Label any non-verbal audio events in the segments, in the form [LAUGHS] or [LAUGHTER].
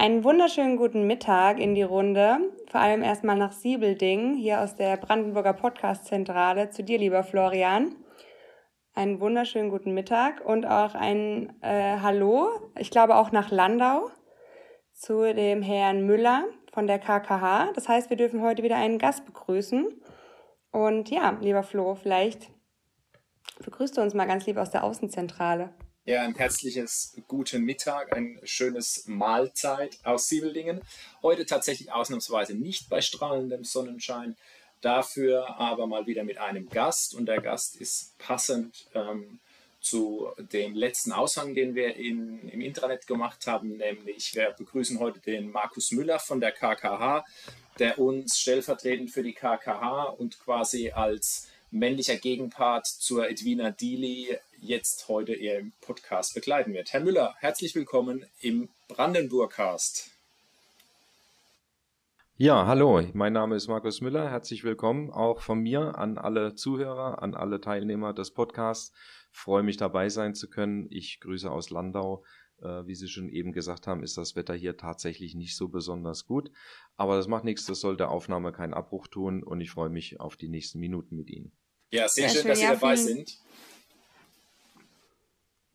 Einen wunderschönen guten Mittag in die Runde. Vor allem erstmal nach Siebelding, hier aus der Brandenburger Podcast-Zentrale, zu dir, lieber Florian. Einen wunderschönen guten Mittag und auch ein äh, Hallo, ich glaube auch nach Landau, zu dem Herrn Müller von der KKH. Das heißt, wir dürfen heute wieder einen Gast begrüßen. Und ja, lieber Flo, vielleicht begrüßt du uns mal ganz lieb aus der Außenzentrale. Ja, ein herzliches guten Mittag, ein schönes Mahlzeit aus Siebeldingen. Heute tatsächlich ausnahmsweise nicht bei strahlendem Sonnenschein, dafür aber mal wieder mit einem Gast. Und der Gast ist passend ähm, zu dem letzten Aushang, den wir in, im Intranet gemacht haben, nämlich wir begrüßen heute den Markus Müller von der KKH, der uns stellvertretend für die KKH und quasi als männlicher Gegenpart zur Edwina Dili jetzt heute im Podcast begleiten wird. Herr Müller, herzlich willkommen im Brandenburg-Cast. Ja, hallo, mein Name ist Markus Müller. Herzlich willkommen auch von mir an alle Zuhörer, an alle Teilnehmer des Podcasts. Freue mich dabei sein zu können. Ich grüße aus Landau. Äh, wie Sie schon eben gesagt haben, ist das Wetter hier tatsächlich nicht so besonders gut. Aber das macht nichts, das soll der Aufnahme keinen Abbruch tun und ich freue mich auf die nächsten Minuten mit Ihnen. Ja, sehr, sehr schön, schön, dass Sie dabei sind.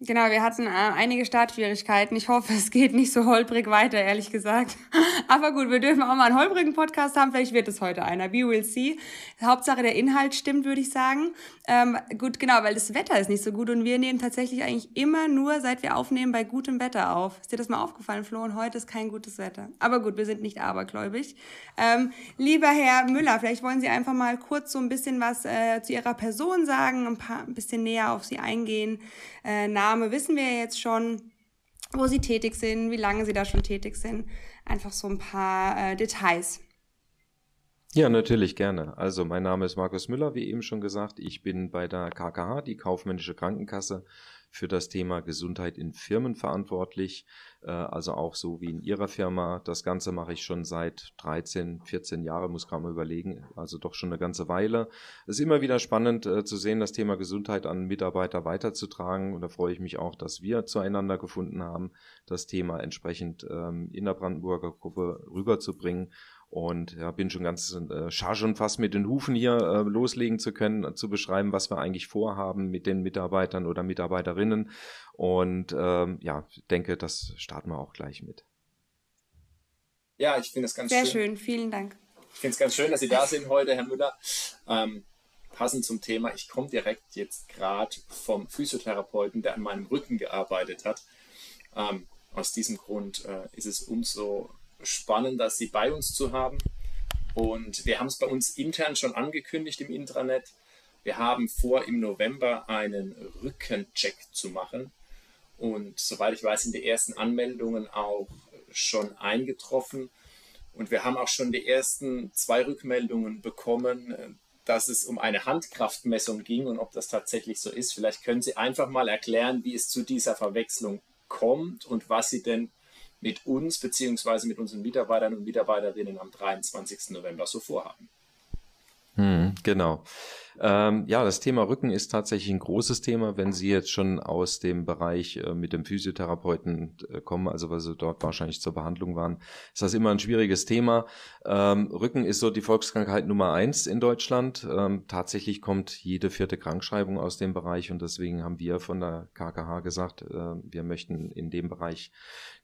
Genau, wir hatten äh, einige Startschwierigkeiten. Ich hoffe, es geht nicht so holprig weiter, ehrlich gesagt. [LAUGHS] Aber gut, wir dürfen auch mal einen holprigen Podcast haben. Vielleicht wird es heute einer. We will see. Hauptsache der Inhalt stimmt, würde ich sagen. Ähm, gut, genau, weil das Wetter ist nicht so gut und wir nehmen tatsächlich eigentlich immer nur, seit wir aufnehmen, bei gutem Wetter auf. Ist dir das mal aufgefallen, Flo? Und heute ist kein gutes Wetter. Aber gut, wir sind nicht abergläubig. Ähm, lieber Herr Müller, vielleicht wollen Sie einfach mal kurz so ein bisschen was äh, zu Ihrer Person sagen, ein, paar, ein bisschen näher auf Sie eingehen. Äh, Name wissen wir jetzt schon, wo sie tätig sind, wie lange sie da schon tätig sind. Einfach so ein paar äh, Details. Ja, natürlich gerne. Also mein Name ist Markus Müller, wie eben schon gesagt. Ich bin bei der KKH, die kaufmännische Krankenkasse, für das Thema Gesundheit in Firmen verantwortlich, äh, also auch so wie in Ihrer Firma. Das Ganze mache ich schon seit 13, 14 Jahren, muss gerade mal überlegen, also doch schon eine ganze Weile. Es ist immer wieder spannend äh, zu sehen, das Thema Gesundheit an Mitarbeiter weiterzutragen und da freue ich mich auch, dass wir zueinander gefunden haben, das Thema entsprechend ähm, in der Brandenburger Gruppe rüberzubringen und ja, bin schon ganz äh, charge und fast mit den Hufen hier äh, loslegen zu können, äh, zu beschreiben, was wir eigentlich vorhaben mit den Mitarbeitern oder Mitarbeiterinnen. Und ähm, ja, denke, das starten wir auch gleich mit. Ja, ich finde es ganz Sehr schön. Sehr schön, vielen Dank. Ich finde es ganz schön, dass Sie da sind heute, Herr Müller. Ähm, passend zum Thema, ich komme direkt jetzt gerade vom Physiotherapeuten, der an meinem Rücken gearbeitet hat. Ähm, aus diesem Grund äh, ist es umso spannender, Sie bei uns zu haben. Und wir haben es bei uns intern schon angekündigt im Intranet. Wir haben vor, im November einen Rückencheck zu machen. Und soweit ich weiß, sind die ersten Anmeldungen auch schon eingetroffen. Und wir haben auch schon die ersten zwei Rückmeldungen bekommen, dass es um eine Handkraftmessung ging und ob das tatsächlich so ist. Vielleicht können Sie einfach mal erklären, wie es zu dieser Verwechslung kommt und was Sie denn mit uns bzw. mit unseren Mitarbeitern und Mitarbeiterinnen am 23. November so vorhaben. Hm, genau. Ähm, ja, das Thema Rücken ist tatsächlich ein großes Thema, wenn Sie jetzt schon aus dem Bereich äh, mit dem Physiotherapeuten äh, kommen, also weil Sie dort wahrscheinlich zur Behandlung waren, ist das immer ein schwieriges Thema. Ähm, Rücken ist so die Volkskrankheit Nummer eins in Deutschland. Ähm, tatsächlich kommt jede vierte Krankschreibung aus dem Bereich und deswegen haben wir von der KKH gesagt, äh, wir möchten in dem Bereich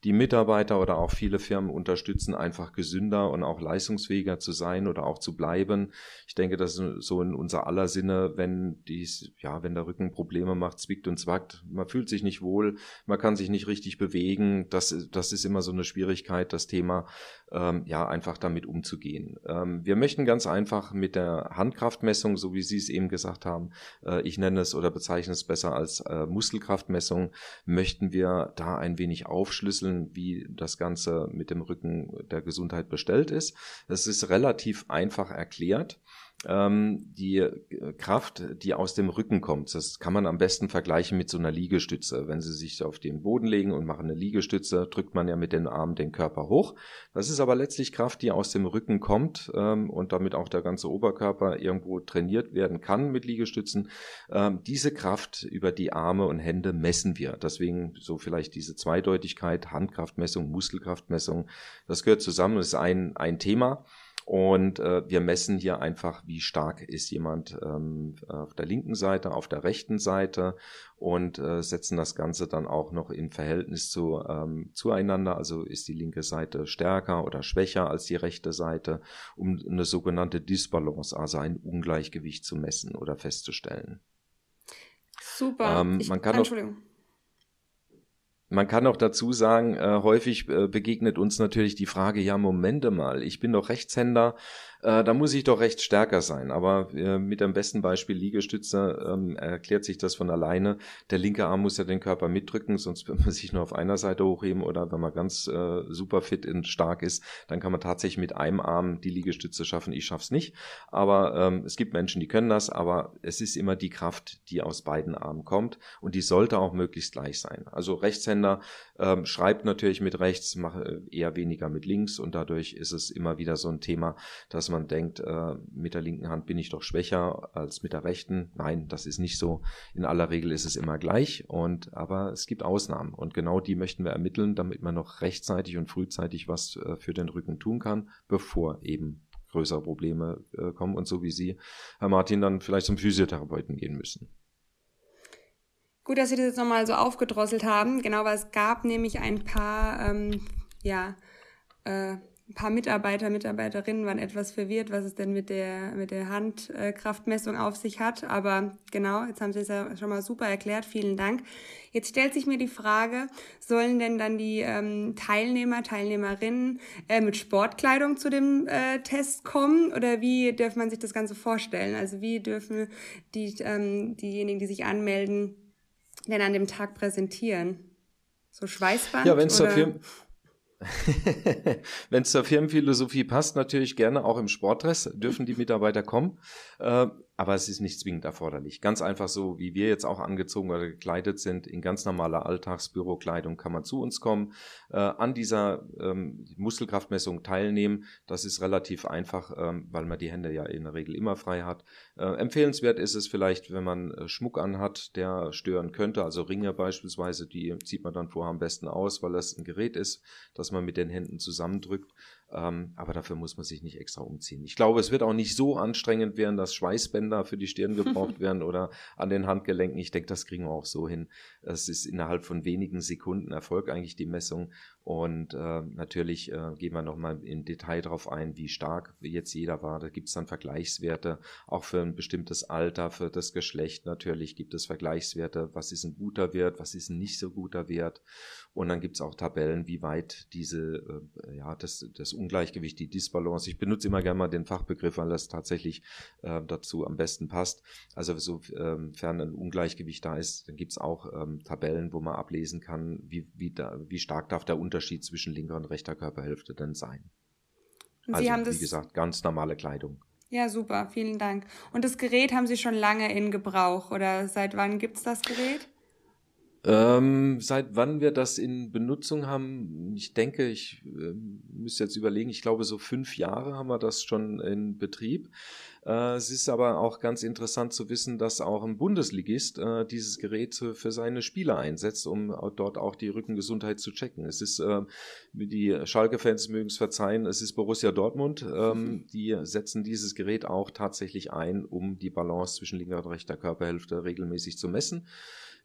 die Mitarbeiter oder auch viele Firmen unterstützen, einfach gesünder und auch leistungsfähiger zu sein oder auch zu bleiben. Ich denke, das ist so in unser aller Sinne, wenn dies, ja, wenn der Rücken Probleme macht, zwickt und zwackt. Man fühlt sich nicht wohl, man kann sich nicht richtig bewegen. Das, das ist immer so eine Schwierigkeit, das Thema, ähm, ja, einfach damit umzugehen. Ähm, wir möchten ganz einfach mit der Handkraftmessung, so wie Sie es eben gesagt haben, äh, ich nenne es oder bezeichne es besser als äh, Muskelkraftmessung, möchten wir da ein wenig aufschlüsseln, wie das Ganze mit dem Rücken der Gesundheit bestellt ist. Es ist relativ einfach erklärt. Ähm, die äh, Kraft, die aus dem Rücken kommt. Das kann man am besten vergleichen mit so einer Liegestütze. Wenn Sie sich auf den Boden legen und machen eine Liegestütze, drückt man ja mit den Armen den Körper hoch. Das ist aber letztlich Kraft, die aus dem Rücken kommt ähm, und damit auch der ganze Oberkörper irgendwo trainiert werden kann mit Liegestützen. Ähm, diese Kraft über die Arme und Hände messen wir. Deswegen so vielleicht diese Zweideutigkeit, Handkraftmessung, Muskelkraftmessung. Das gehört zusammen, das ist ein, ein Thema. Und äh, wir messen hier einfach, wie stark ist jemand ähm, auf der linken Seite, auf der rechten Seite und äh, setzen das Ganze dann auch noch im Verhältnis zu, ähm, zueinander. Also ist die linke Seite stärker oder schwächer als die rechte Seite, um eine sogenannte Disbalance, also ein Ungleichgewicht zu messen oder festzustellen. Super. Ähm, man kann Entschuldigung. Auch, man kann auch dazu sagen, äh, häufig äh, begegnet uns natürlich die Frage, ja, Momente mal, ich bin doch Rechtshänder, äh, da muss ich doch recht stärker sein. Aber äh, mit dem besten Beispiel Liegestütze ähm, erklärt sich das von alleine. Der linke Arm muss ja den Körper mitdrücken, sonst wird man [LAUGHS] sich nur auf einer Seite hochheben oder wenn man ganz äh, super fit und stark ist, dann kann man tatsächlich mit einem Arm die Liegestütze schaffen. Ich schaff's nicht. Aber ähm, es gibt Menschen, die können das, aber es ist immer die Kraft, die aus beiden Armen kommt und die sollte auch möglichst gleich sein. Also Rechtshänder ähm, schreibt natürlich mit rechts, macht äh, eher weniger mit links und dadurch ist es immer wieder so ein Thema, dass man denkt, äh, mit der linken Hand bin ich doch schwächer als mit der rechten. Nein, das ist nicht so. In aller Regel ist es immer gleich und aber es gibt Ausnahmen und genau die möchten wir ermitteln, damit man noch rechtzeitig und frühzeitig was äh, für den Rücken tun kann, bevor eben größere Probleme äh, kommen und so wie Sie, Herr Martin, dann vielleicht zum Physiotherapeuten gehen müssen. Gut, dass Sie das jetzt nochmal so aufgedrosselt haben. Genau, weil es gab nämlich ein paar, ähm, ja, äh, ein paar Mitarbeiter, Mitarbeiterinnen waren etwas verwirrt, was es denn mit der, mit der Handkraftmessung auf sich hat. Aber genau, jetzt haben Sie es ja schon mal super erklärt. Vielen Dank. Jetzt stellt sich mir die Frage, sollen denn dann die ähm, Teilnehmer, Teilnehmerinnen äh, mit Sportkleidung zu dem äh, Test kommen? Oder wie darf man sich das Ganze vorstellen? Also wie dürfen die, ähm, diejenigen, die sich anmelden, denn an dem Tag präsentieren? So Schweißband? Ja, wenn es dafür [LAUGHS] Wenn es zur Firmenphilosophie passt, natürlich gerne auch im Sportdress dürfen die Mitarbeiter kommen. Äh, aber es ist nicht zwingend erforderlich. Ganz einfach so, wie wir jetzt auch angezogen oder gekleidet sind, in ganz normaler Alltagsbürokleidung kann man zu uns kommen, äh, an dieser ähm, Muskelkraftmessung teilnehmen. Das ist relativ einfach, ähm, weil man die Hände ja in der Regel immer frei hat. Äh, empfehlenswert ist es vielleicht, wenn man äh, Schmuck anhat, der stören könnte, also Ringe beispielsweise, die zieht man dann vorher am besten aus, weil das ein Gerät ist, das man mit den Händen zusammendrückt. Ähm, aber dafür muss man sich nicht extra umziehen. Ich glaube, es wird auch nicht so anstrengend werden, dass Schweißbänder für die Stirn gebraucht [LAUGHS] werden oder an den Handgelenken. Ich denke, das kriegen wir auch so hin. Es ist innerhalb von wenigen Sekunden Erfolg eigentlich die Messung. Und äh, natürlich äh, gehen wir nochmal im Detail darauf ein, wie stark jetzt jeder war. Da gibt es dann Vergleichswerte, auch für ein bestimmtes Alter, für das Geschlecht natürlich gibt es Vergleichswerte, was ist ein guter Wert, was ist ein nicht so guter Wert. Und dann gibt es auch Tabellen, wie weit diese, äh, ja, das, das Ungleichgewicht, die Disbalance, ich benutze immer gerne mal den Fachbegriff, weil das tatsächlich äh, dazu am besten passt. Also sofern ähm, ein Ungleichgewicht da ist, dann gibt es auch ähm, Tabellen, wo man ablesen kann, wie, wie, da, wie stark darf der Unterschied zwischen linker und rechter Körperhälfte denn sein. Und Sie also, haben das, wie gesagt, ganz normale Kleidung. Ja, super, vielen Dank. Und das Gerät haben Sie schon lange in Gebrauch oder seit wann gibt es das Gerät? Ähm, seit wann wir das in Benutzung haben, ich denke, ich äh, müsste jetzt überlegen, ich glaube so fünf Jahre haben wir das schon in Betrieb. Äh, es ist aber auch ganz interessant zu wissen, dass auch ein Bundesligist äh, dieses Gerät für seine Spieler einsetzt, um dort auch die Rückengesundheit zu checken. Es ist, äh, die Schalke-Fans mögen es verzeihen, es ist Borussia Dortmund, ähm, [LAUGHS] die setzen dieses Gerät auch tatsächlich ein, um die Balance zwischen linker und rechter Körperhälfte regelmäßig zu messen.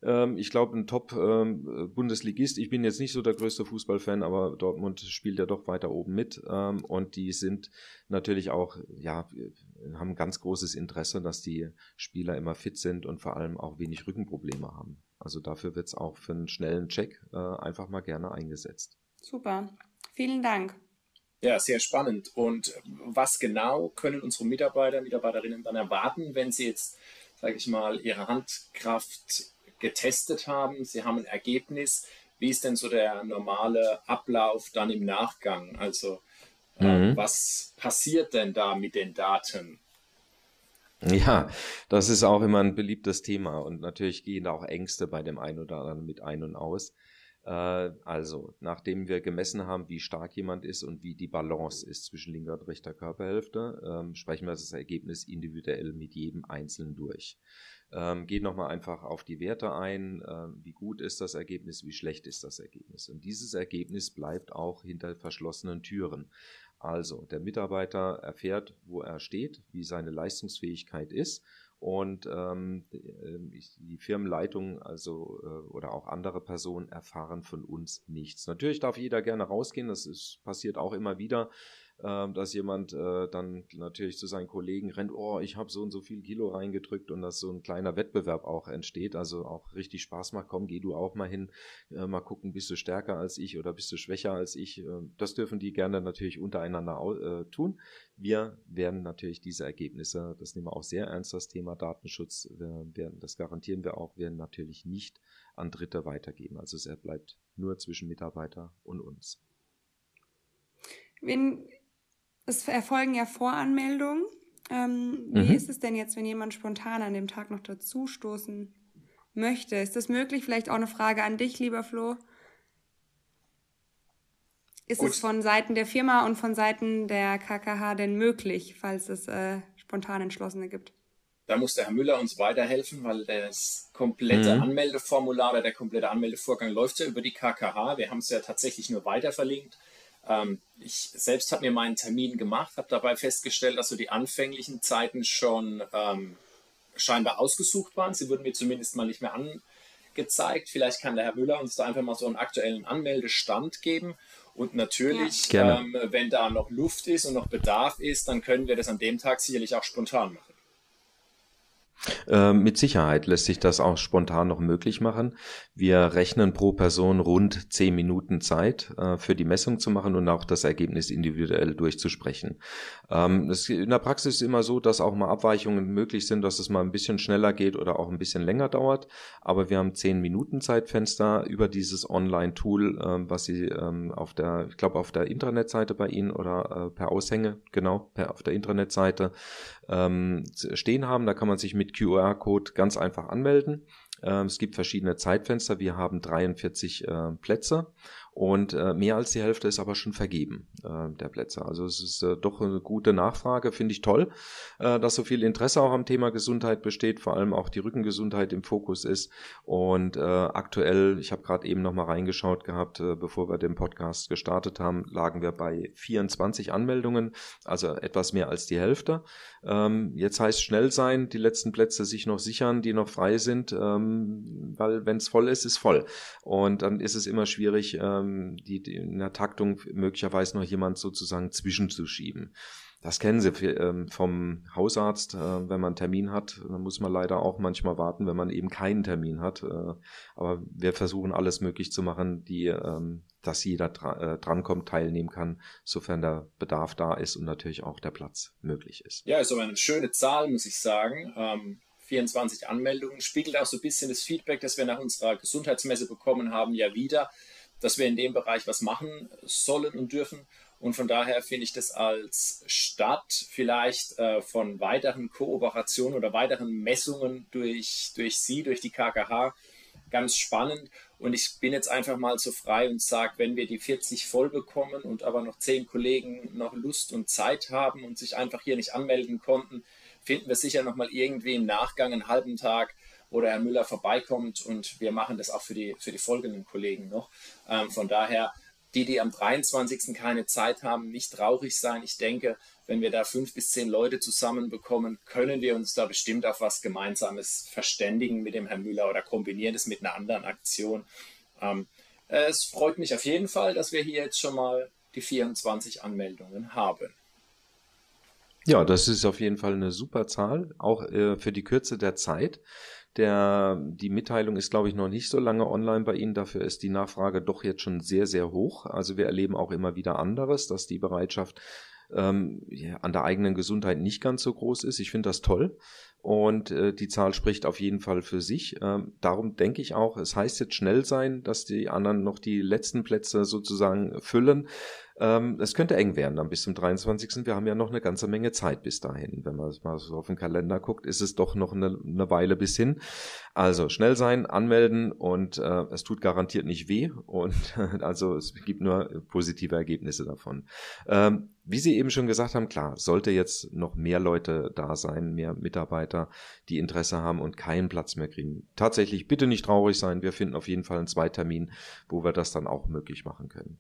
Ähm, ich glaube, ein Top-Bundesligist. Ähm, ich bin jetzt nicht so der größte Fußballfan, aber Dortmund spielt ja doch weiter oben mit. Ähm, und die sind natürlich auch, ja, haben ganz großes Interesse, dass die Spieler immer fit sind und vor allem auch wenig Rückenprobleme haben. Also dafür wird es auch für einen schnellen Check äh, einfach mal gerne eingesetzt. Super. Vielen Dank. Ja, sehr spannend. Und was genau können unsere Mitarbeiter, Mitarbeiterinnen dann erwarten, wenn sie jetzt, sage ich mal, ihre Handkraft getestet haben, Sie haben ein Ergebnis. Wie ist denn so der normale Ablauf dann im Nachgang? Also äh, mhm. was passiert denn da mit den Daten? Ja, das ist auch immer ein beliebtes Thema und natürlich gehen da auch Ängste bei dem einen oder anderen mit ein und aus. Äh, also, nachdem wir gemessen haben, wie stark jemand ist und wie die Balance ist zwischen linker und rechter Körperhälfte, ähm, sprechen wir das Ergebnis individuell mit jedem Einzelnen durch. Ähm, geht nochmal einfach auf die Werte ein, äh, wie gut ist das Ergebnis, wie schlecht ist das Ergebnis. Und dieses Ergebnis bleibt auch hinter verschlossenen Türen. Also der Mitarbeiter erfährt, wo er steht, wie seine Leistungsfähigkeit ist und ähm, äh, die Firmenleitung also äh, oder auch andere Personen erfahren von uns nichts. Natürlich darf jeder gerne rausgehen, das ist, passiert auch immer wieder äh, dass jemand äh, dann natürlich zu seinen Kollegen rennt, oh, ich habe so und so viel Kilo reingedrückt und dass so ein kleiner Wettbewerb auch entsteht, also auch richtig Spaß macht, komm, geh du auch mal hin, äh, mal gucken, bist du stärker als ich oder bist du schwächer als ich. Äh, das dürfen die gerne natürlich untereinander äh, tun. Wir werden natürlich diese Ergebnisse, das nehmen wir auch sehr ernst, das Thema Datenschutz, wir werden, das garantieren wir auch, werden natürlich nicht an Dritte weitergeben. Also es bleibt nur zwischen Mitarbeiter und uns. Wenn es erfolgen ja Voranmeldungen. Ähm, wie mhm. ist es denn jetzt, wenn jemand spontan an dem Tag noch dazu stoßen möchte? Ist das möglich? Vielleicht auch eine Frage an dich, lieber Flo. Ist Gut. es von Seiten der Firma und von Seiten der KKH denn möglich, falls es äh, spontan Entschlossene gibt? Da muss der Herr Müller uns weiterhelfen, weil das komplette mhm. Anmeldeformular oder der komplette Anmeldevorgang läuft ja über die KKH. Wir haben es ja tatsächlich nur weiter verlinkt. Ähm, ich selbst habe mir meinen Termin gemacht, habe dabei festgestellt, dass so die anfänglichen Zeiten schon ähm, scheinbar ausgesucht waren. Sie wurden mir zumindest mal nicht mehr angezeigt. Vielleicht kann der Herr Müller uns da einfach mal so einen aktuellen Anmeldestand geben. Und natürlich, ja. ähm, wenn da noch Luft ist und noch Bedarf ist, dann können wir das an dem Tag sicherlich auch spontan machen. Äh, mit Sicherheit lässt sich das auch spontan noch möglich machen. Wir rechnen pro Person rund zehn Minuten Zeit äh, für die Messung zu machen und auch das Ergebnis individuell durchzusprechen. Ähm, es, in der Praxis ist immer so, dass auch mal Abweichungen möglich sind, dass es mal ein bisschen schneller geht oder auch ein bisschen länger dauert. Aber wir haben zehn Minuten Zeitfenster über dieses Online-Tool, äh, was Sie ähm, auf der, ich glaube auf der Internetseite bei Ihnen oder äh, per Aushänge, genau, per, auf der Internetseite ähm, stehen haben. Da kann man sich mit QR-Code ganz einfach anmelden. Ähm, es gibt verschiedene Zeitfenster. Wir haben 43 äh, Plätze und äh, mehr als die Hälfte ist aber schon vergeben äh, der Plätze. Also es ist äh, doch eine gute Nachfrage, finde ich toll, äh, dass so viel Interesse auch am Thema Gesundheit besteht, vor allem auch die Rückengesundheit im Fokus ist. Und äh, aktuell, ich habe gerade eben noch mal reingeschaut gehabt, äh, bevor wir den Podcast gestartet haben, lagen wir bei 24 Anmeldungen, also etwas mehr als die Hälfte. Ähm, jetzt heißt schnell sein, die letzten Plätze sich noch sichern, die noch frei sind, ähm, weil wenn es voll ist, ist voll. Und dann ist es immer schwierig. Ähm, ähm, die, die in der Taktung möglicherweise noch jemand sozusagen zwischenzuschieben. Das kennen Sie ähm, vom Hausarzt, äh, wenn man einen Termin hat, dann muss man leider auch manchmal warten, wenn man eben keinen Termin hat. Äh, aber wir versuchen alles möglich zu machen, die, ähm, dass jeder äh, drankommt, teilnehmen kann, sofern der Bedarf da ist und natürlich auch der Platz möglich ist. Ja, ist aber eine schöne Zahl, muss ich sagen. 24 Anmeldungen spiegelt auch so ein bisschen das Feedback, das wir nach unserer Gesundheitsmesse bekommen haben, ja wieder dass wir in dem Bereich was machen sollen und dürfen. Und von daher finde ich das als Stadt vielleicht äh, von weiteren Kooperationen oder weiteren Messungen durch, durch Sie, durch die KKH ganz spannend. Und ich bin jetzt einfach mal so frei und sage, wenn wir die 40 voll bekommen und aber noch 10 Kollegen noch Lust und Zeit haben und sich einfach hier nicht anmelden konnten, finden wir sicher nochmal irgendwie im Nachgang einen halben Tag wo der Herr Müller vorbeikommt und wir machen das auch für die, für die folgenden Kollegen noch. Ähm, von daher, die, die am 23. keine Zeit haben, nicht traurig sein. Ich denke, wenn wir da fünf bis zehn Leute zusammenbekommen, können wir uns da bestimmt auf was Gemeinsames verständigen mit dem Herrn Müller oder kombinieren es mit einer anderen Aktion. Ähm, es freut mich auf jeden Fall, dass wir hier jetzt schon mal die 24 Anmeldungen haben. Ja, das ist auf jeden Fall eine super Zahl, auch äh, für die Kürze der Zeit. Der, die Mitteilung ist, glaube ich, noch nicht so lange online bei Ihnen. Dafür ist die Nachfrage doch jetzt schon sehr, sehr hoch. Also wir erleben auch immer wieder anderes, dass die Bereitschaft ähm, ja, an der eigenen Gesundheit nicht ganz so groß ist. Ich finde das toll. Und äh, die Zahl spricht auf jeden Fall für sich. Ähm, darum denke ich auch, es heißt jetzt schnell sein, dass die anderen noch die letzten Plätze sozusagen füllen. Ähm, es könnte eng werden dann bis zum 23. Wir haben ja noch eine ganze Menge Zeit bis dahin. Wenn man mal so auf den Kalender guckt, ist es doch noch eine, eine Weile bis hin. Also schnell sein, anmelden und äh, es tut garantiert nicht weh und [LAUGHS] also es gibt nur positive Ergebnisse davon. Ähm, wie Sie eben schon gesagt haben, klar, sollte jetzt noch mehr Leute da sein, mehr Mitarbeiter, die Interesse haben und keinen Platz mehr kriegen. Tatsächlich bitte nicht traurig sein. Wir finden auf jeden Fall einen Zweitermin, wo wir das dann auch möglich machen können.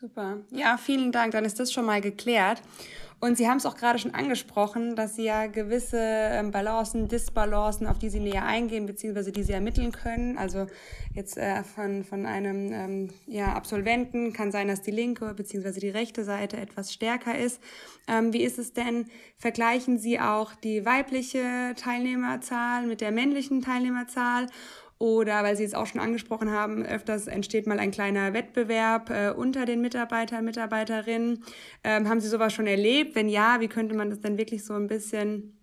Super. Ja, vielen Dank. Dann ist das schon mal geklärt. Und Sie haben es auch gerade schon angesprochen, dass Sie ja gewisse ähm, Balancen, Disbalancen, auf die Sie näher eingehen, beziehungsweise die Sie ermitteln können. Also jetzt äh, von, von einem ähm, ja, Absolventen kann sein, dass die linke beziehungsweise die rechte Seite etwas stärker ist. Ähm, wie ist es denn? Vergleichen Sie auch die weibliche Teilnehmerzahl mit der männlichen Teilnehmerzahl? Oder, weil Sie es auch schon angesprochen haben, öfters entsteht mal ein kleiner Wettbewerb äh, unter den Mitarbeitern, Mitarbeiterinnen. Ähm, haben Sie sowas schon erlebt? Wenn ja, wie könnte man das denn wirklich so ein bisschen,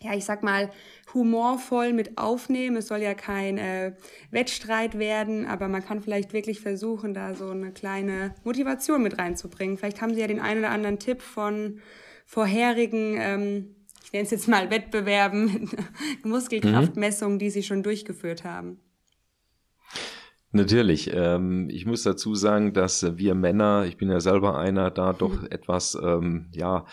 ja, ich sag mal, humorvoll mit aufnehmen? Es soll ja kein äh, Wettstreit werden, aber man kann vielleicht wirklich versuchen, da so eine kleine Motivation mit reinzubringen. Vielleicht haben Sie ja den einen oder anderen Tipp von vorherigen ähm, nenne es jetzt mal Wettbewerben, [LAUGHS] Muskelkraftmessungen, die Sie schon durchgeführt haben? Natürlich. Ähm, ich muss dazu sagen, dass wir Männer, ich bin ja selber einer, da doch mhm. etwas, ähm, ja,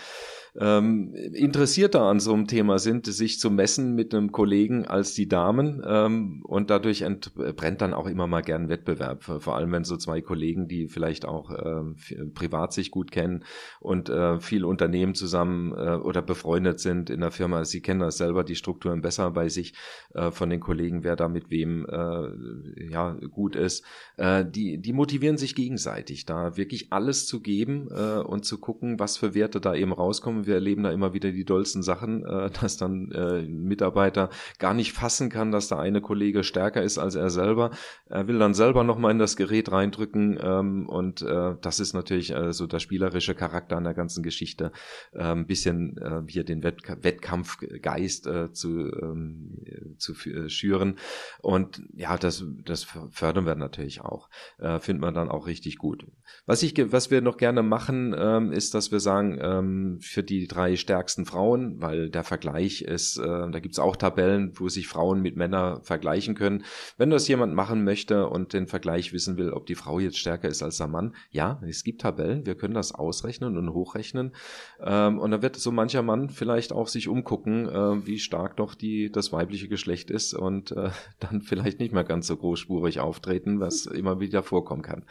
ähm, interessierter an so einem Thema sind, sich zu messen mit einem Kollegen als die Damen. Ähm, und dadurch entbrennt dann auch immer mal gern Wettbewerb. Vor allem, wenn so zwei Kollegen, die vielleicht auch äh, privat sich gut kennen und äh, viel Unternehmen zusammen äh, oder befreundet sind in der Firma. Sie kennen das selber, die Strukturen besser bei sich äh, von den Kollegen, wer da mit wem äh, ja gut ist. Äh, die, die motivieren sich gegenseitig, da wirklich alles zu geben äh, und zu gucken, was für Werte da eben rauskommen wir erleben da immer wieder die dollsten Sachen, äh, [LAUGHS] dass dann äh, Mitarbeiter gar nicht fassen kann, dass der eine Kollege stärker ist als er selber. Er will dann selber nochmal in das Gerät reindrücken ähm, und äh, das ist natürlich äh, so der spielerische Charakter an der ganzen Geschichte. Äh, ein bisschen äh, hier den Wett Wettkampfgeist äh, zu, ähm, zu äh, schüren und ja, das, das fördern wir natürlich auch. Äh, findet man dann auch richtig gut. Was ich, was wir noch gerne machen, ähm, ist, dass wir sagen, ähm, für die drei stärksten Frauen, weil der Vergleich ist, äh, da gibt's auch Tabellen, wo sich Frauen mit Männern vergleichen können. Wenn das jemand machen möchte und den Vergleich wissen will, ob die Frau jetzt stärker ist als der Mann, ja, es gibt Tabellen, wir können das ausrechnen und hochrechnen. Ähm, und da wird so mancher Mann vielleicht auch sich umgucken, äh, wie stark doch die, das weibliche Geschlecht ist und äh, [LAUGHS] dann vielleicht nicht mehr ganz so großspurig auftreten, was immer wieder vorkommen kann.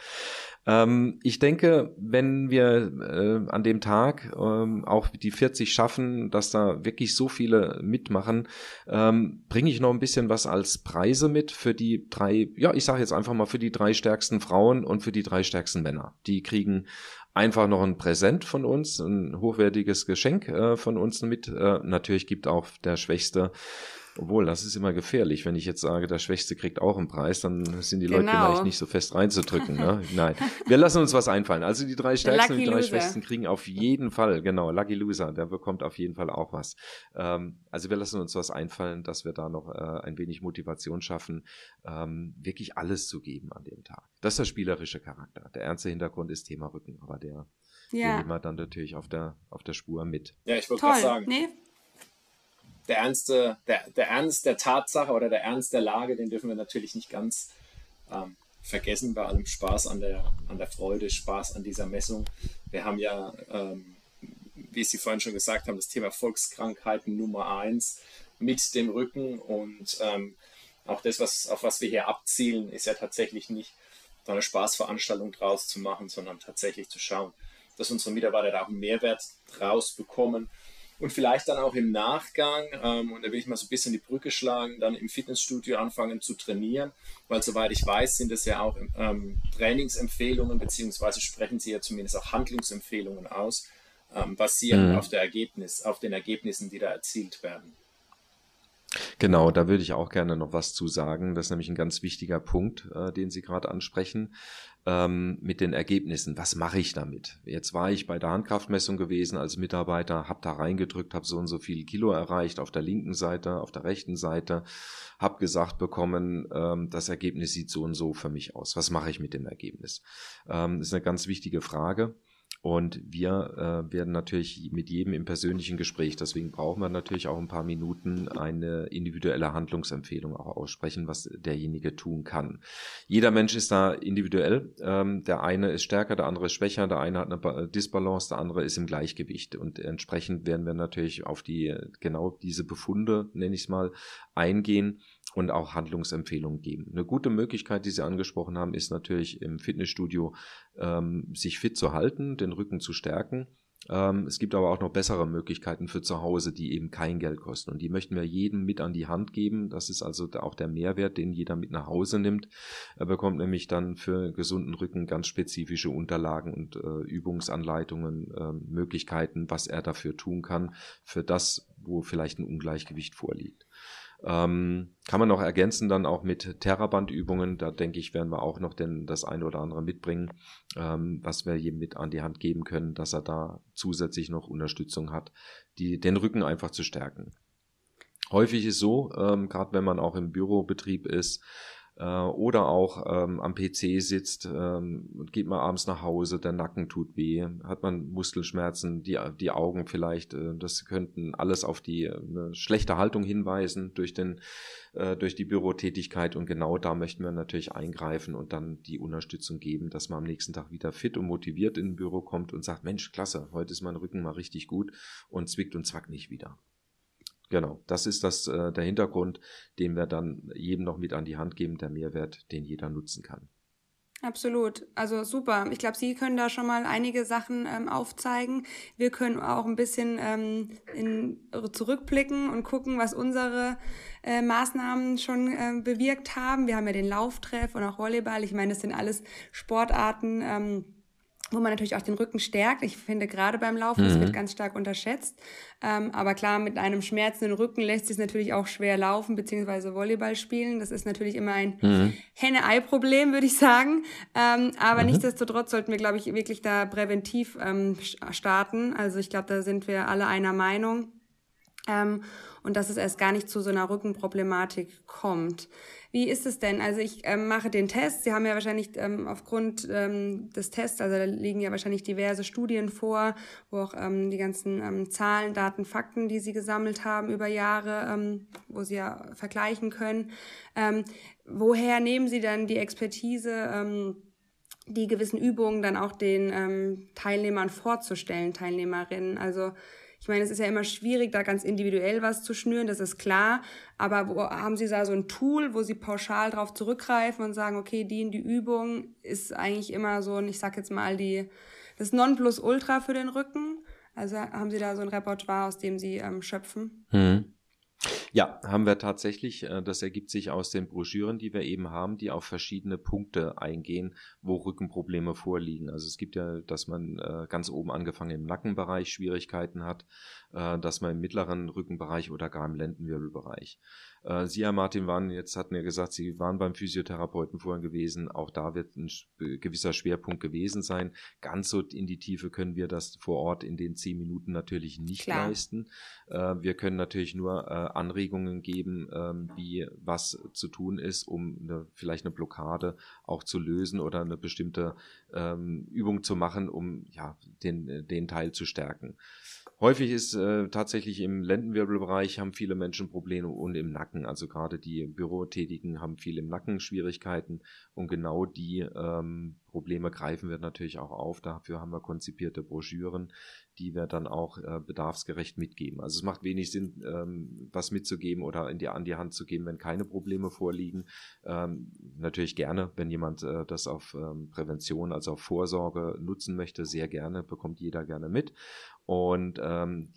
Ähm, ich denke, wenn wir äh, an dem Tag ähm, auch die 40 schaffen, dass da wirklich so viele mitmachen, ähm, bringe ich noch ein bisschen was als Preise mit für die drei, ja, ich sage jetzt einfach mal für die drei stärksten Frauen und für die drei stärksten Männer. Die kriegen einfach noch ein Präsent von uns, ein hochwertiges Geschenk äh, von uns mit. Äh, natürlich gibt auch der Schwächste obwohl, das ist immer gefährlich. Wenn ich jetzt sage, der Schwächste kriegt auch einen Preis, dann sind die genau. Leute vielleicht nicht so fest reinzudrücken. Ne? [LAUGHS] Nein, wir lassen uns was einfallen. Also die drei Stärksten und die drei Loser. Schwächsten kriegen auf jeden Fall, genau, Lucky Loser, der bekommt auf jeden Fall auch was. Ähm, also wir lassen uns was einfallen, dass wir da noch äh, ein wenig Motivation schaffen, ähm, wirklich alles zu geben an dem Tag. Das ist der spielerische Charakter. Der ernste Hintergrund ist Thema Rücken, aber der ja. nehmen wir dann natürlich auf der, auf der Spur mit. Ja, ich wollte gerade sagen. Nee, der, Ernste, der, der Ernst der Tatsache oder der Ernst der Lage, den dürfen wir natürlich nicht ganz ähm, vergessen bei allem Spaß an der, an der Freude, Spaß an dieser Messung. Wir haben ja, ähm, wie Sie vorhin schon gesagt haben, das Thema Volkskrankheiten Nummer eins mit dem Rücken und ähm, auch das, was, auf was wir hier abzielen, ist ja tatsächlich nicht da eine Spaßveranstaltung draus zu machen, sondern tatsächlich zu schauen, dass unsere Mitarbeiter da auch einen Mehrwert draus bekommen und vielleicht dann auch im Nachgang, ähm, und da will ich mal so ein bisschen die Brücke schlagen, dann im Fitnessstudio anfangen zu trainieren, weil soweit ich weiß, sind es ja auch ähm, Trainingsempfehlungen, beziehungsweise sprechen sie ja zumindest auch Handlungsempfehlungen aus, ähm, basierend mhm. auf, der Ergebnis, auf den Ergebnissen, die da erzielt werden. Genau, da würde ich auch gerne noch was zu sagen. Das ist nämlich ein ganz wichtiger Punkt, äh, den Sie gerade ansprechen, ähm, mit den Ergebnissen. Was mache ich damit? Jetzt war ich bei der Handkraftmessung gewesen als Mitarbeiter, habe da reingedrückt, habe so und so viel Kilo erreicht auf der linken Seite, auf der rechten Seite, habe gesagt bekommen, ähm, das Ergebnis sieht so und so für mich aus. Was mache ich mit dem Ergebnis? Ähm, ist eine ganz wichtige Frage. Und wir äh, werden natürlich mit jedem im persönlichen Gespräch, deswegen brauchen wir natürlich auch ein paar Minuten, eine individuelle Handlungsempfehlung auch aussprechen, was derjenige tun kann. Jeder Mensch ist da individuell. Ähm, der eine ist stärker, der andere ist schwächer, der eine hat eine Disbalance, der andere ist im Gleichgewicht. Und entsprechend werden wir natürlich auf die genau diese Befunde, nenne ich es mal, eingehen und auch Handlungsempfehlungen geben. Eine gute Möglichkeit, die Sie angesprochen haben, ist natürlich im Fitnessstudio ähm, sich fit zu halten, den Rücken zu stärken. Ähm, es gibt aber auch noch bessere Möglichkeiten für zu Hause, die eben kein Geld kosten. Und die möchten wir jedem mit an die Hand geben. Das ist also auch der Mehrwert, den jeder mit nach Hause nimmt. Er bekommt nämlich dann für gesunden Rücken ganz spezifische Unterlagen und äh, Übungsanleitungen, äh, Möglichkeiten, was er dafür tun kann, für das, wo vielleicht ein Ungleichgewicht vorliegt. Ähm, kann man noch ergänzen dann auch mit Terrabandübungen. Da denke ich, werden wir auch noch denn das eine oder andere mitbringen, ähm, was wir jedem mit an die Hand geben können, dass er da zusätzlich noch Unterstützung hat, die, den Rücken einfach zu stärken. Häufig ist so, ähm, gerade wenn man auch im Bürobetrieb ist, äh, oder auch ähm, am PC sitzt ähm, und geht mal abends nach Hause, der Nacken tut weh, hat man Muskelschmerzen, die, die Augen vielleicht, äh, das könnten alles auf die äh, schlechte Haltung hinweisen durch, den, äh, durch die Bürotätigkeit und genau da möchten wir natürlich eingreifen und dann die Unterstützung geben, dass man am nächsten Tag wieder fit und motiviert in ein Büro kommt und sagt, Mensch, klasse, heute ist mein Rücken mal richtig gut und zwickt und zwackt nicht wieder. Genau, das ist das, äh, der Hintergrund, den wir dann jedem noch mit an die Hand geben, der Mehrwert, den jeder nutzen kann. Absolut, also super. Ich glaube, Sie können da schon mal einige Sachen ähm, aufzeigen. Wir können auch ein bisschen ähm, in, zurückblicken und gucken, was unsere äh, Maßnahmen schon äh, bewirkt haben. Wir haben ja den Lauftreff und auch Volleyball. Ich meine, das sind alles Sportarten. Ähm, wo man natürlich auch den Rücken stärkt. Ich finde gerade beim Laufen, mhm. das wird ganz stark unterschätzt. Ähm, aber klar, mit einem schmerzenden Rücken lässt sich natürlich auch schwer laufen beziehungsweise Volleyball spielen. Das ist natürlich immer ein mhm. Henne-Ei-Problem, würde ich sagen. Ähm, aber mhm. nichtsdestotrotz sollten wir, glaube ich, wirklich da präventiv ähm, starten. Also ich glaube, da sind wir alle einer Meinung. Ähm, und dass es erst gar nicht zu so einer Rückenproblematik kommt. Wie ist es denn? Also ich ähm, mache den Test. Sie haben ja wahrscheinlich ähm, aufgrund ähm, des Tests, also da liegen ja wahrscheinlich diverse Studien vor, wo auch ähm, die ganzen ähm, Zahlen, Daten, Fakten, die Sie gesammelt haben über Jahre, wo Sie ja vergleichen können. Woher nehmen Sie dann die Expertise? Die gewissen Übungen dann auch den Teilnehmern vorzustellen, Teilnehmerinnen. Also ich meine, es ist ja immer schwierig, da ganz individuell was zu schnüren, das ist klar. Aber wo, haben Sie da so ein Tool, wo Sie pauschal drauf zurückgreifen und sagen, okay, die in die Übung ist eigentlich immer so, und ich sag jetzt mal, die, das Nonplusultra für den Rücken? Also haben Sie da so ein Repertoire, aus dem Sie ähm, schöpfen? Hm. Ja, haben wir tatsächlich. Äh, das ergibt sich aus den Broschüren, die wir eben haben, die auf verschiedene Punkte eingehen, wo Rückenprobleme vorliegen. Also es gibt ja, dass man äh, ganz oben angefangen im Nackenbereich Schwierigkeiten hat, äh, dass man im mittleren Rückenbereich oder gar im Lendenwirbelbereich. Sie, Herr Martin, waren jetzt, hatten ja gesagt, Sie waren beim Physiotherapeuten vorhin gewesen. Auch da wird ein gewisser Schwerpunkt gewesen sein. Ganz so in die Tiefe können wir das vor Ort in den zehn Minuten natürlich nicht Klar. leisten. Wir können natürlich nur äh, Anregungen geben, ähm, wie was zu tun ist, um eine, vielleicht eine Blockade auch zu lösen oder eine bestimmte ähm, Übung zu machen, um ja den, den Teil zu stärken. Häufig ist äh, tatsächlich im Lendenwirbelbereich haben viele Menschen Probleme und im Nacken. Also gerade die Bürotätigen haben viel im Nacken Schwierigkeiten und genau die ähm, Probleme greifen wir natürlich auch auf. Dafür haben wir konzipierte Broschüren, die wir dann auch äh, bedarfsgerecht mitgeben. Also es macht wenig Sinn, ähm, was mitzugeben oder in die, an die Hand zu geben, wenn keine Probleme vorliegen. Ähm, natürlich gerne, wenn jemand äh, das auf ähm, Prävention, also auf Vorsorge nutzen möchte, sehr gerne, bekommt jeder gerne mit. Und ähm,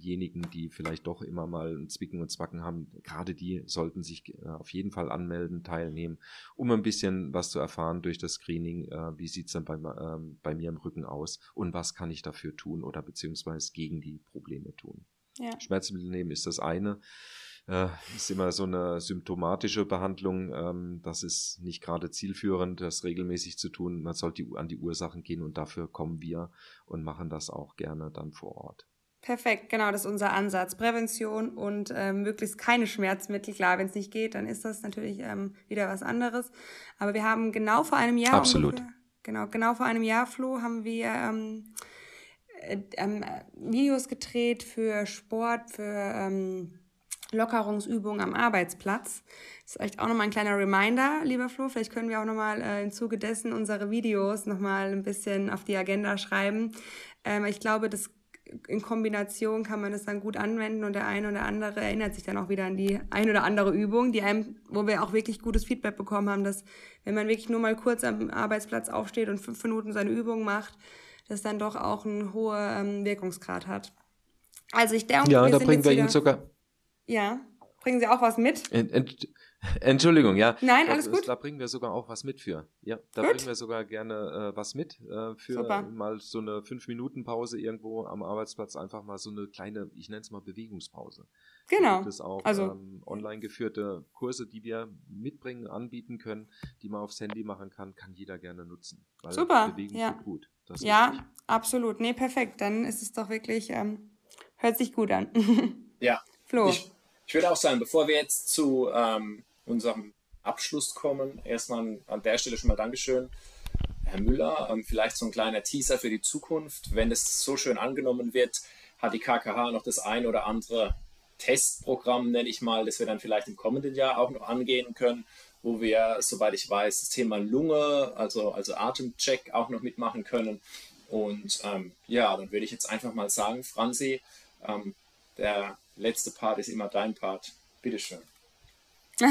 diejenigen, die vielleicht doch immer mal ein Zwicken und Zwacken haben, gerade die sollten sich äh, auf jeden Fall anmelden, teilnehmen, um ein bisschen was zu erfahren durch das Screening, äh, wie sieht's denn bei, äh, bei mir im Rücken aus und was kann ich dafür tun oder beziehungsweise gegen die Probleme tun. Ja. Schmerzmittel nehmen ist das eine äh, ist immer so eine symptomatische Behandlung. Ähm, das ist nicht gerade zielführend, das regelmäßig zu tun. Man sollte an die Ursachen gehen und dafür kommen wir und machen das auch gerne dann vor Ort. Perfekt, genau, das ist unser Ansatz. Prävention und ähm, möglichst keine Schmerzmittel. Klar, wenn es nicht geht, dann ist das natürlich ähm, wieder was anderes. Aber wir haben genau vor einem Jahr Absolut. Ungefähr, genau, genau vor einem Jahr, Flo, haben wir ähm, äh, ähm, Videos gedreht für Sport, für ähm, Lockerungsübungen am Arbeitsplatz. Das ist vielleicht auch nochmal ein kleiner Reminder, lieber Flo. Vielleicht können wir auch nochmal äh, im Zuge dessen unsere Videos nochmal ein bisschen auf die Agenda schreiben. Ähm, ich glaube, das in Kombination kann man das dann gut anwenden und der eine oder andere erinnert sich dann auch wieder an die ein oder andere Übung, die einem, wo wir auch wirklich gutes Feedback bekommen haben, dass wenn man wirklich nur mal kurz am Arbeitsplatz aufsteht und fünf Minuten seine Übung macht, das dann doch auch einen hohen ähm, Wirkungsgrad hat. Also ich denke, ja, da bringen wir Ihnen sogar ja. Bringen Sie auch was mit? Ent, ent, [LAUGHS] Entschuldigung, ja. Nein, alles da, gut. Da bringen wir sogar auch was mit für. Ja, da gut. bringen wir sogar gerne äh, was mit äh, für Super. mal so eine fünf Minuten Pause irgendwo am Arbeitsplatz einfach mal so eine kleine, ich nenne es mal Bewegungspause. Genau. Da gibt es auch also, ähm, online geführte Kurse, die wir mitbringen, anbieten können, die man aufs Handy machen kann, kann jeder gerne nutzen. Super. Bewegung ja. tut gut. ja, richtig. absolut. Nee, perfekt. Dann ist es doch wirklich ähm, hört sich gut an. [LAUGHS] ja. Flo. Ich, ich würde auch sagen, bevor wir jetzt zu ähm, unserem Abschluss kommen, erstmal an der Stelle schon mal Dankeschön, Herr Müller. Ähm, vielleicht so ein kleiner Teaser für die Zukunft. Wenn es so schön angenommen wird, hat die KKH noch das ein oder andere Testprogramm, nenne ich mal, das wir dann vielleicht im kommenden Jahr auch noch angehen können, wo wir, soweit ich weiß, das Thema Lunge, also, also Atemcheck auch noch mitmachen können. Und ähm, ja, dann würde ich jetzt einfach mal sagen, Franzi, ähm, der letzte Part ist immer dein Part. Bitteschön. [LAUGHS]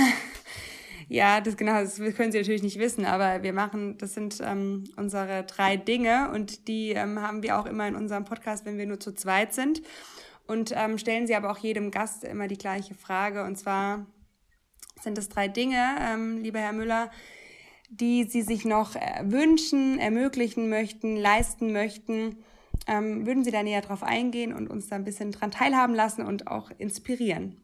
Ja, das genau, das können Sie natürlich nicht wissen, aber wir machen, das sind ähm, unsere drei Dinge und die ähm, haben wir auch immer in unserem Podcast, wenn wir nur zu zweit sind. Und ähm, stellen Sie aber auch jedem Gast immer die gleiche Frage. Und zwar sind es drei Dinge, ähm, lieber Herr Müller, die Sie sich noch äh, wünschen, ermöglichen möchten, leisten möchten, ähm, würden Sie da näher drauf eingehen und uns da ein bisschen dran teilhaben lassen und auch inspirieren?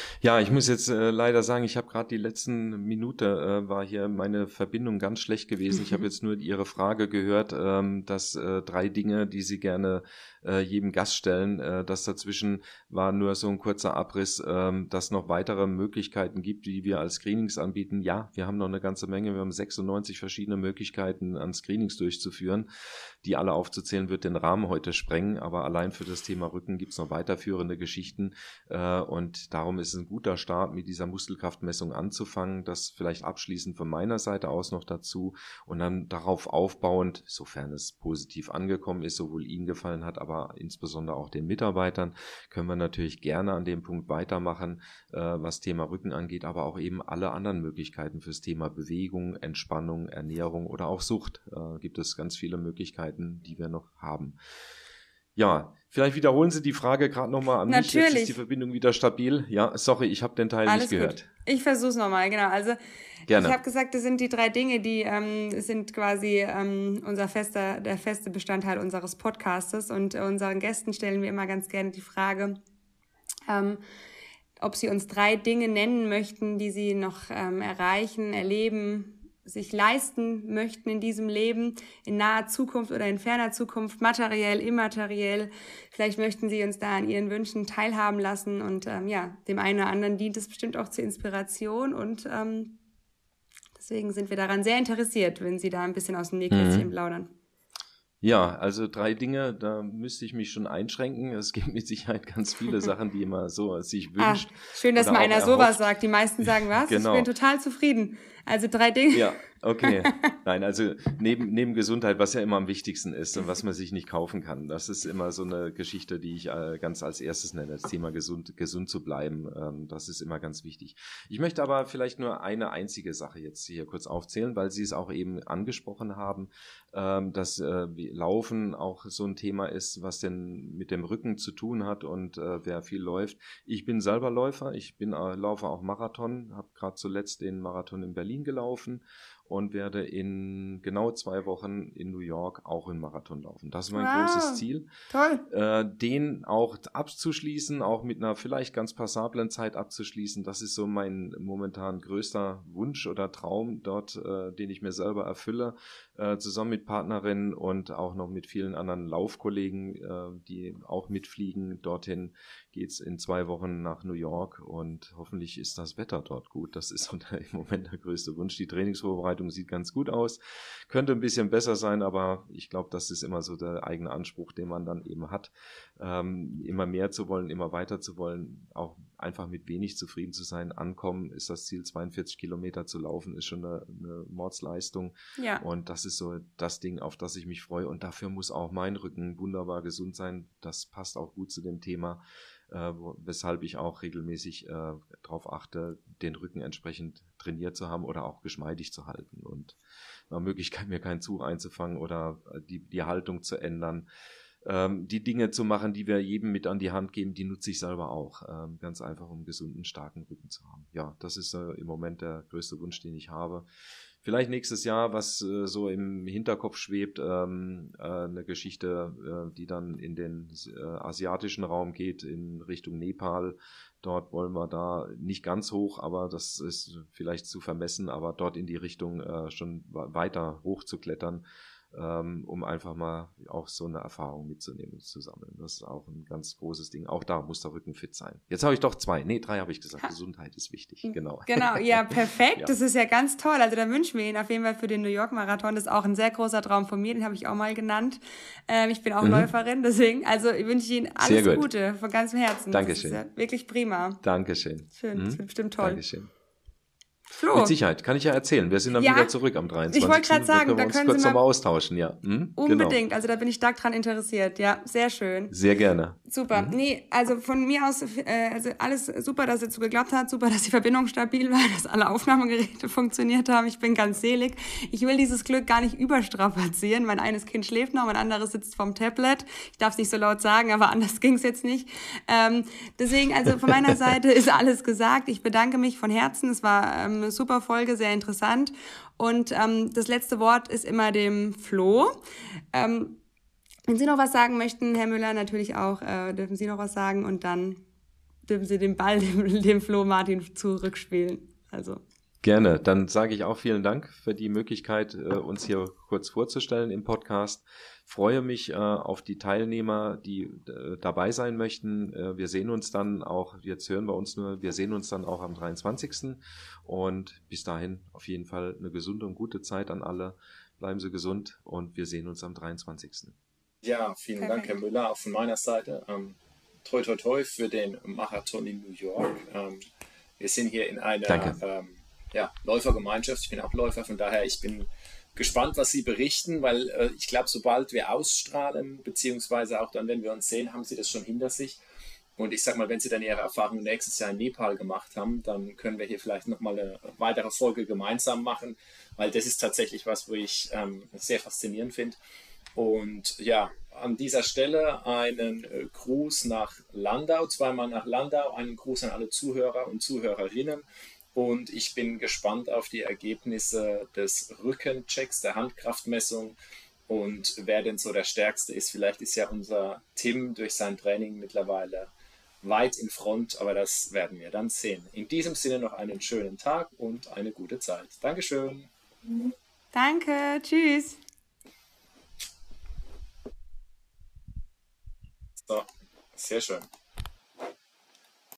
Ja, ich muss jetzt äh, leider sagen, ich habe gerade die letzten Minute äh, war hier meine Verbindung ganz schlecht gewesen. Ich habe jetzt nur Ihre Frage gehört, ähm, dass äh, drei Dinge, die Sie gerne äh, jedem Gast stellen. Äh, das dazwischen war nur so ein kurzer Abriss, ähm, dass noch weitere Möglichkeiten gibt, die wir als Screenings anbieten. Ja, wir haben noch eine ganze Menge. Wir haben 96 verschiedene Möglichkeiten an Screenings durchzuführen. Die alle aufzuzählen wird den Rahmen heute sprengen, aber allein für das Thema Rücken gibt es noch weiterführende Geschichten äh, und darum ist es ein guter Start, mit dieser Muskelkraftmessung anzufangen. Das vielleicht abschließend von meiner Seite aus noch dazu und dann darauf aufbauend, sofern es positiv angekommen ist, sowohl Ihnen gefallen hat, aber insbesondere auch den Mitarbeitern können wir natürlich gerne an dem Punkt weitermachen, äh, was Thema Rücken angeht, aber auch eben alle anderen Möglichkeiten fürs Thema Bewegung, Entspannung, Ernährung oder auch Sucht. Äh, gibt es ganz viele Möglichkeiten, die wir noch haben. Ja, vielleicht wiederholen Sie die Frage gerade nochmal an Natürlich. mich. Jetzt ist die Verbindung wieder stabil. Ja, sorry, ich habe den Teil Alles nicht gehört. Gut. Ich versuche es nochmal, genau. Also Gerne. ich habe gesagt, das sind die drei Dinge, die ähm, sind quasi ähm, unser fester, der feste Bestandteil unseres Podcastes. Und unseren Gästen stellen wir immer ganz gerne die Frage, ähm, ob sie uns drei Dinge nennen möchten, die sie noch ähm, erreichen, erleben, sich leisten möchten in diesem Leben, in naher Zukunft oder in ferner Zukunft, materiell, immateriell. Vielleicht möchten Sie uns da an Ihren Wünschen teilhaben lassen und ähm, ja, dem einen oder anderen dient es bestimmt auch zur Inspiration und ähm, deswegen sind wir daran sehr interessiert, wenn Sie da ein bisschen aus dem Nähkästchen mhm. plaudern. Ja, also drei Dinge, da müsste ich mich schon einschränken. Es gibt mit Sicherheit ganz viele [LAUGHS] Sachen, die man so sich ah, wünscht. Ah, schön, dass mal einer sowas sagt. Die meisten sagen was. Genau. Ich bin total zufrieden. Also drei Dinge. Ja, okay. [LAUGHS] Nein, also neben, neben Gesundheit, was ja immer am wichtigsten ist und was man sich nicht kaufen kann. Das ist immer so eine Geschichte, die ich äh, ganz als erstes nenne. Das Thema gesund, gesund zu bleiben. Ähm, das ist immer ganz wichtig. Ich möchte aber vielleicht nur eine einzige Sache jetzt hier kurz aufzählen, weil Sie es auch eben angesprochen haben, ähm, dass äh, Laufen auch so ein Thema ist, was denn mit dem Rücken zu tun hat und äh, wer viel läuft. Ich bin selber Läufer. Ich bin laufe auch Marathon, habe gerade zuletzt den Marathon in Berlin Berlin gelaufen und werde in genau zwei Wochen in New York auch einen Marathon laufen. Das ist mein wow. großes Ziel. Toll. Äh, den auch abzuschließen, auch mit einer vielleicht ganz passablen Zeit abzuschließen, das ist so mein momentan größter Wunsch oder Traum dort, äh, den ich mir selber erfülle, äh, zusammen mit Partnerinnen und auch noch mit vielen anderen Laufkollegen, äh, die auch mitfliegen. Dorthin geht's in zwei Wochen nach New York und hoffentlich ist das Wetter dort gut. Das ist [LAUGHS] im Moment der größte Wunsch. Die Trainingsvorbereitung sieht ganz gut aus. Könnte ein bisschen besser sein, aber ich glaube, das ist immer so der eigene Anspruch, den man dann eben hat. Ähm, immer mehr zu wollen, immer weiter zu wollen, auch einfach mit wenig zufrieden zu sein. Ankommen ist das Ziel, 42 Kilometer zu laufen, ist schon eine, eine Mordsleistung. Ja. Und das ist so das Ding, auf das ich mich freue. Und dafür muss auch mein Rücken wunderbar gesund sein. Das passt auch gut zu dem Thema äh, weshalb ich auch regelmäßig äh, darauf achte, den Rücken entsprechend trainiert zu haben oder auch geschmeidig zu halten und nach Möglichkeit mir keinen Zug einzufangen oder äh, die, die Haltung zu ändern. Ähm, die Dinge zu machen, die wir jedem mit an die Hand geben, die nutze ich selber auch. Ähm, ganz einfach, um einen gesunden, starken Rücken zu haben. Ja, das ist äh, im Moment der größte Wunsch, den ich habe. Vielleicht nächstes Jahr, was äh, so im Hinterkopf schwebt, ähm, äh, eine Geschichte, äh, die dann in den äh, asiatischen Raum geht, in Richtung Nepal. Dort wollen wir da nicht ganz hoch, aber das ist vielleicht zu vermessen, aber dort in die Richtung äh, schon weiter hoch zu klettern ähm, um einfach mal auch so eine Erfahrung mitzunehmen und zu sammeln. Das ist auch ein ganz großes Ding. Auch da muss der Rücken fit sein. Jetzt habe ich doch zwei. Nee, drei habe ich gesagt. Ha. Gesundheit ist wichtig. Genau. [LAUGHS] Genau, ja, perfekt. ja. Das ist ja ganz toll. Also da wünschen wir Ihnen auf jeden Fall für den New York Marathon. Das ist auch ein sehr großer Traum von mir. Den habe ich auch mal genannt. Ähm, ich bin auch mhm. Läuferin, deswegen, also wünsche ich Ihnen alles Gute von ganzem Herzen. Dankeschön. Ja wirklich prima. Dankeschön. Schön, mhm. das wird bestimmt toll. Dankeschön. Flo. Mit Sicherheit, kann ich ja erzählen. Wir sind dann ja, wieder zurück am 23. Ich wollte gerade sagen, da können kurz Sie mal austauschen, ja. Hm? Unbedingt, genau. also da bin ich stark dran interessiert. Ja, sehr schön. Sehr gerne. Super. Mhm. Nee, also von mir aus, äh, also alles super, dass es so geklappt hat, super, dass die Verbindung stabil war, [LAUGHS] dass alle Aufnahmegeräte funktioniert haben. Ich bin ganz selig. Ich will dieses Glück gar nicht überstrapazieren. Mein eines Kind schläft noch, mein anderes sitzt vom Tablet. Ich darf es nicht so laut sagen, aber anders [LAUGHS] ging es jetzt nicht. Ähm, deswegen, also von meiner [LAUGHS] Seite ist alles gesagt. Ich bedanke mich von Herzen. Es war ähm, super Folge, sehr interessant. Und ähm, das letzte Wort ist immer dem Flo. Ähm, wenn Sie noch was sagen möchten, Herr Müller, natürlich auch, äh, dürfen Sie noch was sagen und dann dürfen Sie den Ball dem, [LAUGHS] dem Flo Martin zurückspielen. Also. Gerne. Dann sage ich auch vielen Dank für die Möglichkeit, äh, uns hier kurz vorzustellen im Podcast. Freue mich äh, auf die Teilnehmer, die äh, dabei sein möchten. wir sehen uns dann auch, jetzt hören wir uns nur, wir sehen uns dann auch am 23. Und bis dahin auf jeden Fall eine gesunde und gute Zeit an alle. Bleiben Sie gesund und wir sehen uns am 23. Ja, vielen Perfekt. Dank, Herr Müller, auch von meiner Seite. Ähm, toi, toi, toi für den Marathon in New York. Ähm, wir sind hier in einer ähm, ja, Läufergemeinschaft. Ich bin auch Läufer, von daher ich bin gespannt, was Sie berichten, weil äh, ich glaube, sobald wir ausstrahlen, beziehungsweise auch dann, wenn wir uns sehen, haben Sie das schon hinter sich. Und ich sag mal, wenn Sie dann Ihre Erfahrungen nächstes Jahr in Nepal gemacht haben, dann können wir hier vielleicht nochmal eine weitere Folge gemeinsam machen, weil das ist tatsächlich was, wo ich ähm, sehr faszinierend finde. Und ja, an dieser Stelle einen äh, Gruß nach Landau, zweimal nach Landau, einen Gruß an alle Zuhörer und Zuhörerinnen. Und ich bin gespannt auf die Ergebnisse des Rückenchecks, der Handkraftmessung und wer denn so der Stärkste ist. Vielleicht ist ja unser Tim durch sein Training mittlerweile weit in Front, aber das werden wir dann sehen. In diesem Sinne noch einen schönen Tag und eine gute Zeit. Dankeschön. Danke, tschüss. So, sehr schön.